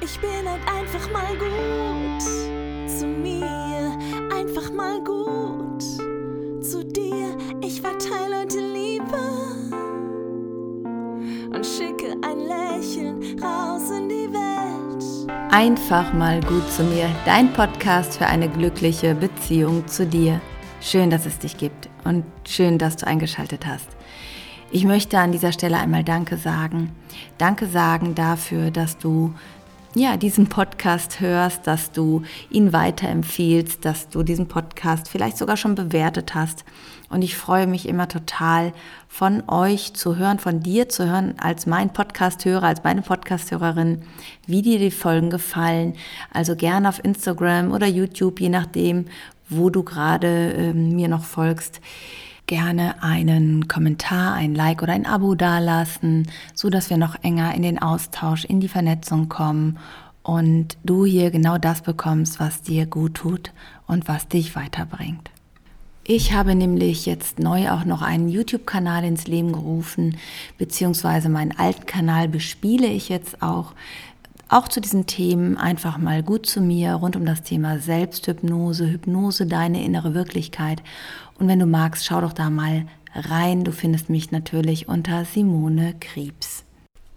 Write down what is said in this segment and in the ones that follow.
Ich bin halt einfach mal gut zu mir, einfach mal gut zu dir. Ich verteile heute Liebe und schicke ein Lächeln raus in die Welt. Einfach mal gut zu mir, dein Podcast für eine glückliche Beziehung zu dir. Schön, dass es dich gibt und schön, dass du eingeschaltet hast. Ich möchte an dieser Stelle einmal Danke sagen. Danke sagen dafür, dass du ja, diesen Podcast hörst, dass du ihn weiterempfiehlst, dass du diesen Podcast vielleicht sogar schon bewertet hast. Und ich freue mich immer total von euch zu hören, von dir zu hören, als mein Podcasthörer, als meine Podcasthörerin, wie dir die Folgen gefallen. Also gerne auf Instagram oder YouTube, je nachdem, wo du gerade äh, mir noch folgst gerne einen Kommentar, ein Like oder ein Abo dalassen, so dass wir noch enger in den Austausch, in die Vernetzung kommen und du hier genau das bekommst, was dir gut tut und was dich weiterbringt. Ich habe nämlich jetzt neu auch noch einen YouTube-Kanal ins Leben gerufen, beziehungsweise meinen alten Kanal bespiele ich jetzt auch auch zu diesen Themen einfach mal gut zu mir rund um das Thema Selbsthypnose, Hypnose, deine innere Wirklichkeit. Und wenn du magst, schau doch da mal rein. Du findest mich natürlich unter Simone Kriebs.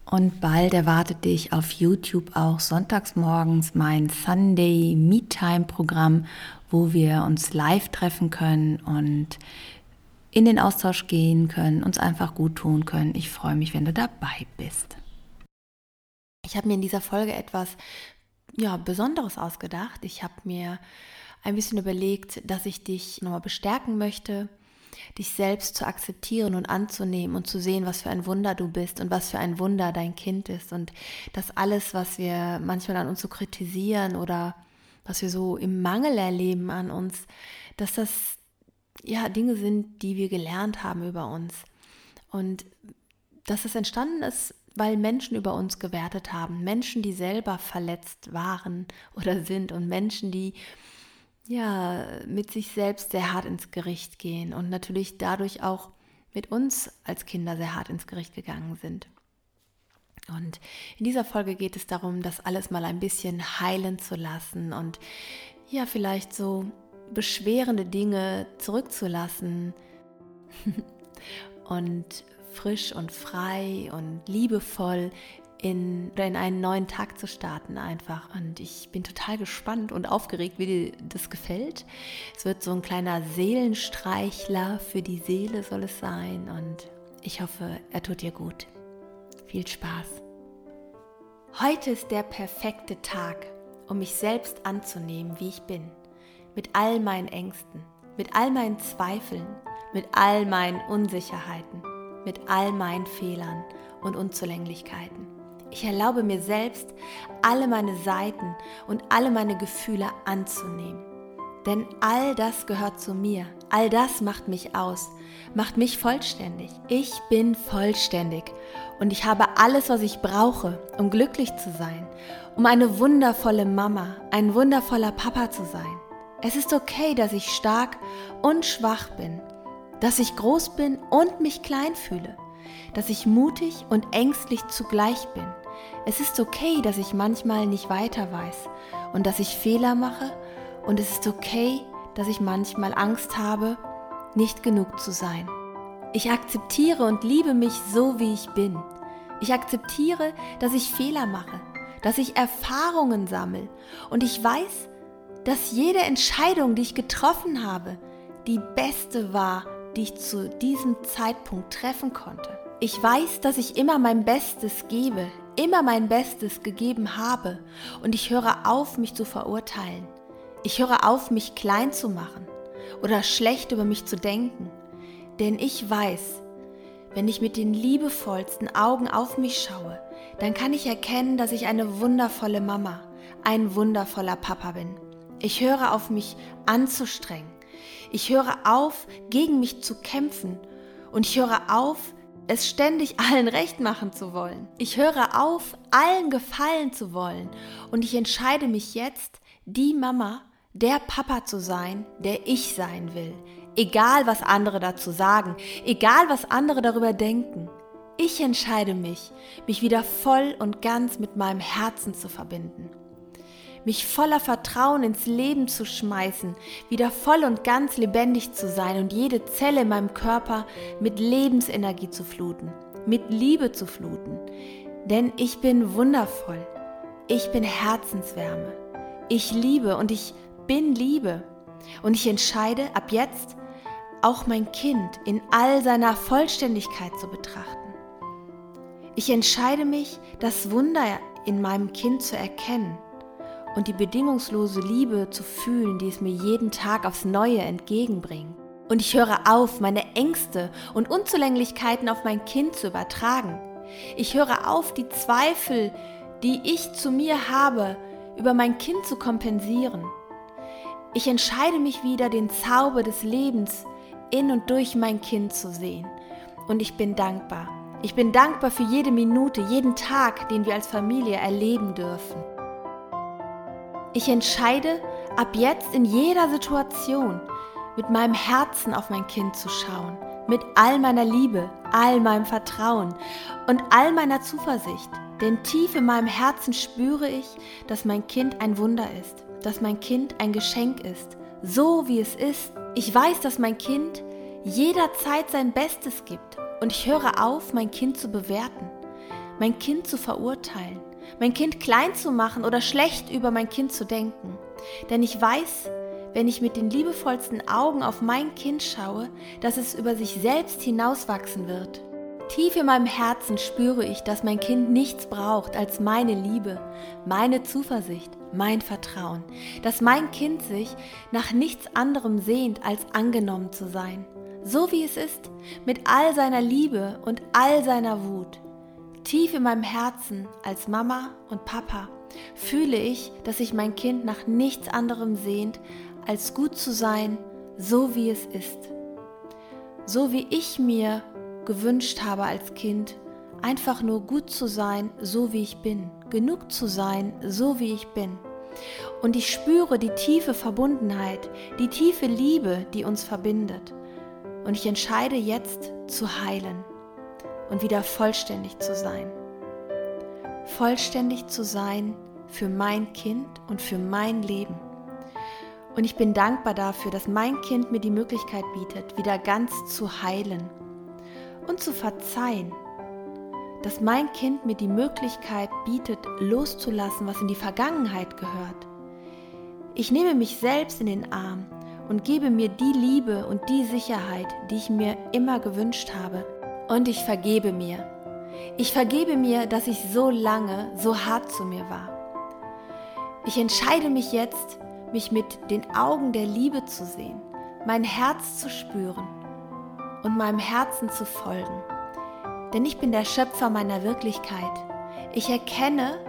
Und bald erwartet dich auf YouTube auch sonntags morgens mein Sunday Meet Time Programm, wo wir uns live treffen können und in den Austausch gehen können, uns einfach gut tun können. Ich freue mich, wenn du dabei bist. Ich habe mir in dieser Folge etwas ja, Besonderes ausgedacht. Ich habe mir ein bisschen überlegt, dass ich dich nochmal bestärken möchte, dich selbst zu akzeptieren und anzunehmen und zu sehen, was für ein Wunder du bist und was für ein Wunder dein Kind ist und dass alles, was wir manchmal an uns so kritisieren oder was wir so im Mangel erleben an uns, dass das ja Dinge sind, die wir gelernt haben über uns und dass es entstanden ist weil Menschen über uns gewertet haben, Menschen, die selber verletzt waren oder sind und Menschen, die ja mit sich selbst sehr hart ins Gericht gehen und natürlich dadurch auch mit uns als Kinder sehr hart ins Gericht gegangen sind. Und in dieser Folge geht es darum, das alles mal ein bisschen heilen zu lassen und ja, vielleicht so beschwerende Dinge zurückzulassen und frisch und frei und liebevoll in, in einen neuen Tag zu starten einfach. Und ich bin total gespannt und aufgeregt, wie dir das gefällt. Es wird so ein kleiner Seelenstreichler für die Seele soll es sein. Und ich hoffe, er tut dir gut. Viel Spaß. Heute ist der perfekte Tag, um mich selbst anzunehmen, wie ich bin. Mit all meinen Ängsten, mit all meinen Zweifeln, mit all meinen Unsicherheiten mit all meinen Fehlern und Unzulänglichkeiten. Ich erlaube mir selbst, alle meine Seiten und alle meine Gefühle anzunehmen. Denn all das gehört zu mir. All das macht mich aus, macht mich vollständig. Ich bin vollständig und ich habe alles, was ich brauche, um glücklich zu sein, um eine wundervolle Mama, ein wundervoller Papa zu sein. Es ist okay, dass ich stark und schwach bin dass ich groß bin und mich klein fühle, dass ich mutig und ängstlich zugleich bin. Es ist okay, dass ich manchmal nicht weiter weiß und dass ich Fehler mache und es ist okay, dass ich manchmal Angst habe, nicht genug zu sein. Ich akzeptiere und liebe mich so, wie ich bin. Ich akzeptiere, dass ich Fehler mache, dass ich Erfahrungen sammle und ich weiß, dass jede Entscheidung, die ich getroffen habe, die beste war die ich zu diesem Zeitpunkt treffen konnte. Ich weiß, dass ich immer mein Bestes gebe, immer mein Bestes gegeben habe und ich höre auf, mich zu verurteilen. Ich höre auf, mich klein zu machen oder schlecht über mich zu denken. Denn ich weiß, wenn ich mit den liebevollsten Augen auf mich schaue, dann kann ich erkennen, dass ich eine wundervolle Mama, ein wundervoller Papa bin. Ich höre auf mich anzustrengen ich höre auf, gegen mich zu kämpfen. Und ich höre auf, es ständig allen recht machen zu wollen. Ich höre auf, allen gefallen zu wollen. Und ich entscheide mich jetzt, die Mama, der Papa zu sein, der ich sein will. Egal, was andere dazu sagen, egal, was andere darüber denken. Ich entscheide mich, mich wieder voll und ganz mit meinem Herzen zu verbinden. Mich voller Vertrauen ins Leben zu schmeißen, wieder voll und ganz lebendig zu sein und jede Zelle in meinem Körper mit Lebensenergie zu fluten, mit Liebe zu fluten. Denn ich bin wundervoll. Ich bin Herzenswärme. Ich liebe und ich bin Liebe. Und ich entscheide ab jetzt, auch mein Kind in all seiner Vollständigkeit zu betrachten. Ich entscheide mich, das Wunder in meinem Kind zu erkennen und die bedingungslose Liebe zu fühlen, die es mir jeden Tag aufs Neue entgegenbringt. Und ich höre auf, meine Ängste und Unzulänglichkeiten auf mein Kind zu übertragen. Ich höre auf, die Zweifel, die ich zu mir habe, über mein Kind zu kompensieren. Ich entscheide mich wieder, den Zauber des Lebens in und durch mein Kind zu sehen. Und ich bin dankbar. Ich bin dankbar für jede Minute, jeden Tag, den wir als Familie erleben dürfen. Ich entscheide ab jetzt in jeder Situation mit meinem Herzen auf mein Kind zu schauen, mit all meiner Liebe, all meinem Vertrauen und all meiner Zuversicht. Denn tief in meinem Herzen spüre ich, dass mein Kind ein Wunder ist, dass mein Kind ein Geschenk ist, so wie es ist. Ich weiß, dass mein Kind jederzeit sein Bestes gibt und ich höre auf, mein Kind zu bewerten, mein Kind zu verurteilen, mein Kind klein zu machen oder schlecht über mein Kind zu denken. Denn ich weiß, wenn ich mit den liebevollsten Augen auf mein Kind schaue, dass es über sich selbst hinauswachsen wird. Tief in meinem Herzen spüre ich, dass mein Kind nichts braucht als meine Liebe, meine Zuversicht, mein Vertrauen, dass mein Kind sich nach nichts anderem sehnt, als angenommen zu sein so wie es ist, mit all seiner Liebe und all seiner Wut. Tief in meinem Herzen als Mama und Papa fühle ich, dass sich mein Kind nach nichts anderem sehnt, als gut zu sein, so wie es ist. So wie ich mir gewünscht habe als Kind, einfach nur gut zu sein, so wie ich bin, genug zu sein, so wie ich bin. Und ich spüre die tiefe Verbundenheit, die tiefe Liebe, die uns verbindet. Und ich entscheide jetzt zu heilen und wieder vollständig zu sein. Vollständig zu sein für mein Kind und für mein Leben. Und ich bin dankbar dafür, dass mein Kind mir die Möglichkeit bietet, wieder ganz zu heilen und zu verzeihen. Dass mein Kind mir die Möglichkeit bietet, loszulassen, was in die Vergangenheit gehört. Ich nehme mich selbst in den Arm und gebe mir die Liebe und die Sicherheit, die ich mir immer gewünscht habe. Und ich vergebe mir. Ich vergebe mir, dass ich so lange so hart zu mir war. Ich entscheide mich jetzt, mich mit den Augen der Liebe zu sehen, mein Herz zu spüren und meinem Herzen zu folgen. Denn ich bin der Schöpfer meiner Wirklichkeit. Ich erkenne,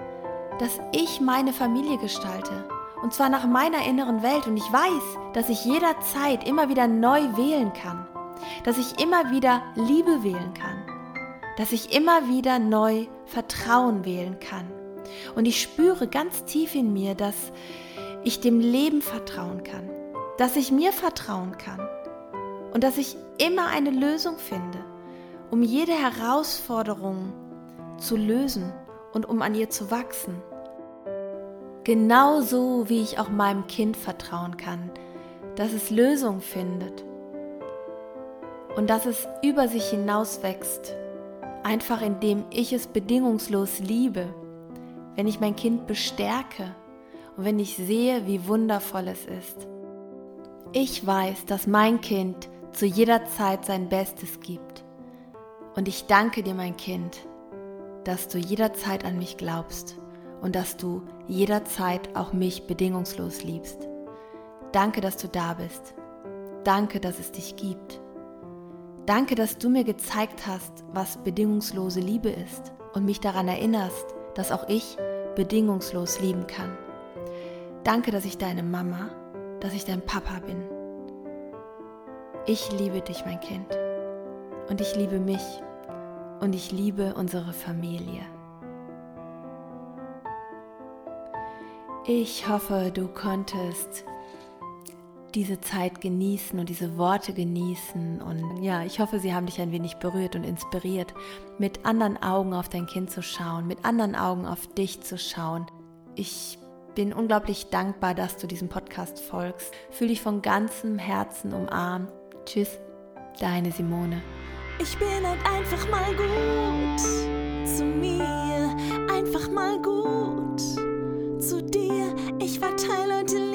dass ich meine Familie gestalte und zwar nach meiner inneren Welt. Und ich weiß, dass ich jederzeit immer wieder neu wählen kann. Dass ich immer wieder Liebe wählen kann. Dass ich immer wieder neu Vertrauen wählen kann. Und ich spüre ganz tief in mir, dass ich dem Leben vertrauen kann. Dass ich mir vertrauen kann. Und dass ich immer eine Lösung finde, um jede Herausforderung zu lösen und um an ihr zu wachsen. Genauso wie ich auch meinem Kind vertrauen kann, dass es Lösungen findet und dass es über sich hinaus wächst, einfach indem ich es bedingungslos liebe, wenn ich mein Kind bestärke und wenn ich sehe, wie wundervoll es ist. Ich weiß, dass mein Kind zu jeder Zeit sein Bestes gibt. Und ich danke dir, mein Kind, dass du jederzeit an mich glaubst und dass du jederzeit auch mich bedingungslos liebst. Danke, dass du da bist. Danke, dass es dich gibt. Danke, dass du mir gezeigt hast, was bedingungslose Liebe ist und mich daran erinnerst, dass auch ich bedingungslos lieben kann. Danke, dass ich deine Mama, dass ich dein Papa bin. Ich liebe dich, mein Kind. Und ich liebe mich. Und ich liebe unsere Familie. Ich hoffe, du konntest diese Zeit genießen und diese Worte genießen. Und ja, ich hoffe, sie haben dich ein wenig berührt und inspiriert, mit anderen Augen auf dein Kind zu schauen, mit anderen Augen auf dich zu schauen. Ich bin unglaublich dankbar, dass du diesem Podcast folgst. Fühl dich von ganzem Herzen umarmt. Tschüss, deine Simone. Ich bin halt einfach mal gut zu mir, einfach mal gut zu dir. Ich verteile heute